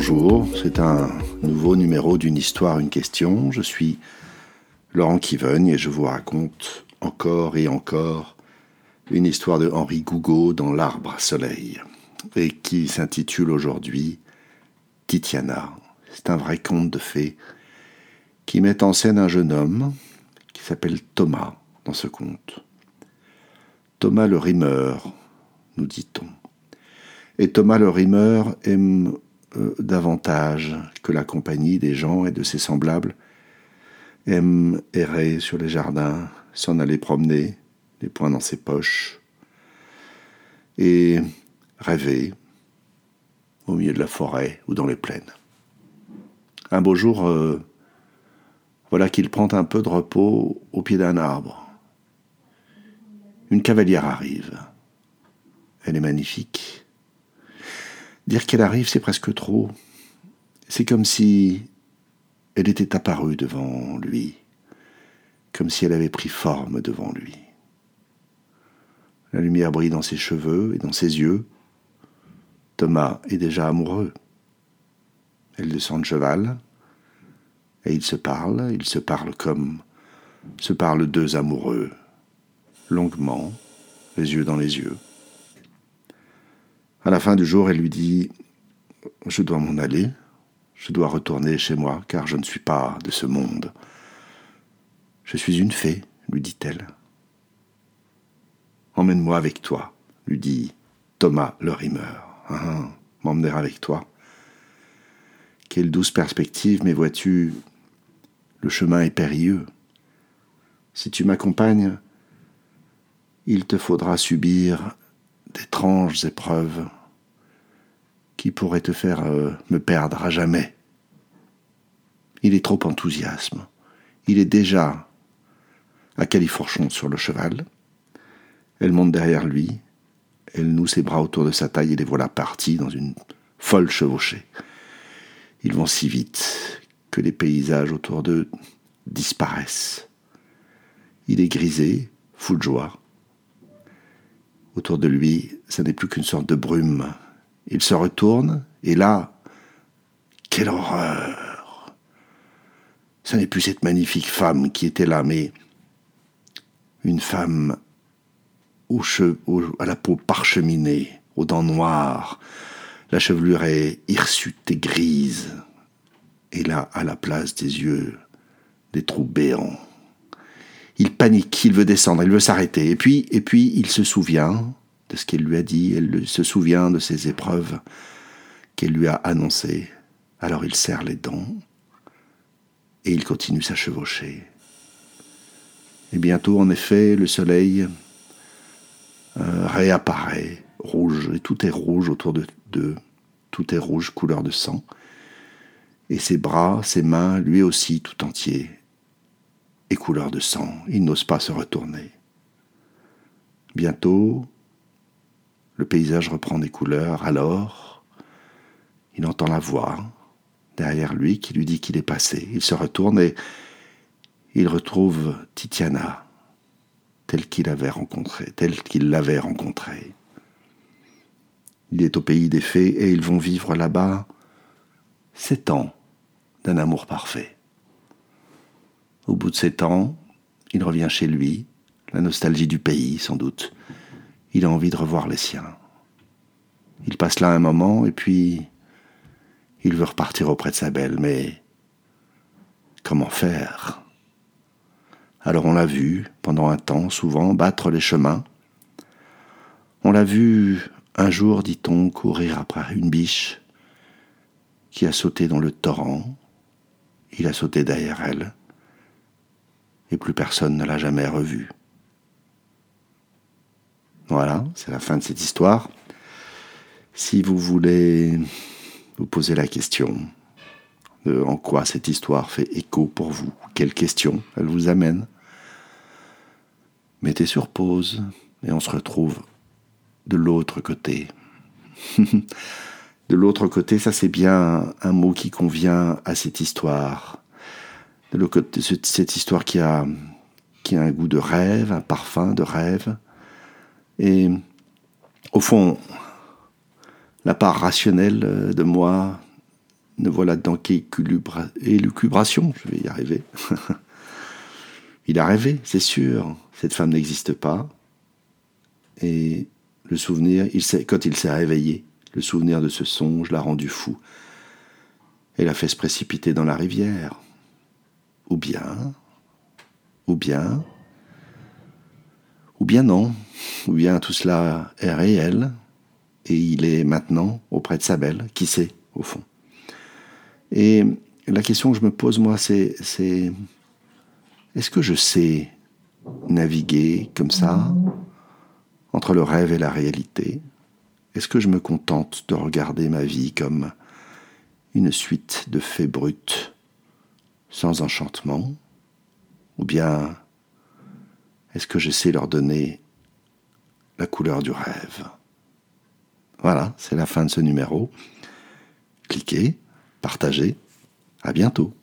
Bonjour, c'est un nouveau numéro d'une histoire, une question. Je suis Laurent Kivogne et je vous raconte encore et encore une histoire de Henri Gougaud dans L'Arbre à Soleil et qui s'intitule aujourd'hui Titiana. C'est un vrai conte de fées qui met en scène un jeune homme qui s'appelle Thomas dans ce conte. Thomas le rimeur, nous dit-on. Et Thomas le rimeur aime euh, davantage que la compagnie des gens et de ses semblables, aime errer sur les jardins, s'en aller promener, les poings dans ses poches, et rêver au milieu de la forêt ou dans les plaines. Un beau jour, euh, voilà qu'il prend un peu de repos au pied d'un arbre. Une cavalière arrive. Elle est magnifique. Dire qu'elle arrive, c'est presque trop. C'est comme si elle était apparue devant lui, comme si elle avait pris forme devant lui. La lumière brille dans ses cheveux et dans ses yeux. Thomas est déjà amoureux. Elle descend de cheval, et ils se parlent, ils se parlent comme se parlent deux amoureux, longuement, les yeux dans les yeux. À la fin du jour, elle lui dit Je dois m'en aller, je dois retourner chez moi, car je ne suis pas de ce monde. Je suis une fée, lui dit-elle. Emmène-moi avec toi, lui dit Thomas le rimeur. Ah, m'emmener avec toi. Quelle douce perspective, mais vois-tu, le chemin est périlleux. Si tu m'accompagnes, il te faudra subir d'étranges épreuves qui pourrait te faire euh, me perdre à jamais. Il est trop enthousiasme. Il est déjà à califourchon sur le cheval. Elle monte derrière lui. Elle noue ses bras autour de sa taille et les voilà partis dans une folle chevauchée. Ils vont si vite que les paysages autour d'eux disparaissent. Il est grisé, fou de joie. Autour de lui, ce n'est plus qu'une sorte de brume. Il se retourne, et là, quelle horreur. Ce n'est plus cette magnifique femme qui était là, mais une femme aux cheveux, à la peau parcheminée, aux dents noires, la chevelure est hirsute et grise, et là, à la place des yeux, des trous béants. Il panique, il veut descendre, il veut s'arrêter, et puis, et puis, il se souvient, de ce qu'elle lui a dit, elle se souvient de ses épreuves qu'elle lui a annoncées. Alors il serre les dents et il continue sa chevauchée. Et bientôt, en effet, le soleil euh, réapparaît, rouge, et tout est rouge autour de d'eux, tout est rouge, couleur de sang, et ses bras, ses mains, lui aussi, tout entier, est couleur de sang. Il n'ose pas se retourner. Bientôt, le paysage reprend des couleurs, alors il entend la voix derrière lui qui lui dit qu'il est passé. Il se retourne et il retrouve Titiana, telle qu'il avait rencontrée, telle qu'il l'avait rencontrée. Il est au pays des fées et ils vont vivre là-bas sept ans d'un amour parfait. Au bout de sept ans, il revient chez lui, la nostalgie du pays sans doute, il a envie de revoir les siens. Il passe là un moment et puis il veut repartir auprès de sa belle, mais comment faire? Alors on l'a vu, pendant un temps, souvent, battre les chemins. On l'a vu un jour, dit-on, courir après une biche qui a sauté dans le torrent. Il a sauté derrière elle, et plus personne ne l'a jamais revu. Voilà, c'est la fin de cette histoire. Si vous voulez vous poser la question de en quoi cette histoire fait écho pour vous, quelle question elle vous amène, mettez sur pause et on se retrouve de l'autre côté. de l'autre côté, ça c'est bien un mot qui convient à cette histoire. Cette histoire qui a, un goût de rêve, un parfum de rêve, et au fond, la part rationnelle de moi ne voilà dans qu'élucubration, je vais y arriver. il a rêvé, c'est sûr, cette femme n'existe pas. Et le souvenir, quand il s'est réveillé, le souvenir de ce songe l'a rendu fou et l'a fait se précipiter dans la rivière. Ou bien, ou bien, ou bien non, ou bien tout cela est réel et il est maintenant auprès de sa belle, qui sait, au fond. Et la question que je me pose, moi, c'est, est-ce que je sais naviguer comme ça entre le rêve et la réalité? Est-ce que je me contente de regarder ma vie comme une suite de faits bruts, sans enchantement Ou bien est-ce que je sais leur donner la couleur du rêve? Voilà, c'est la fin de ce numéro. Cliquez, partagez, à bientôt.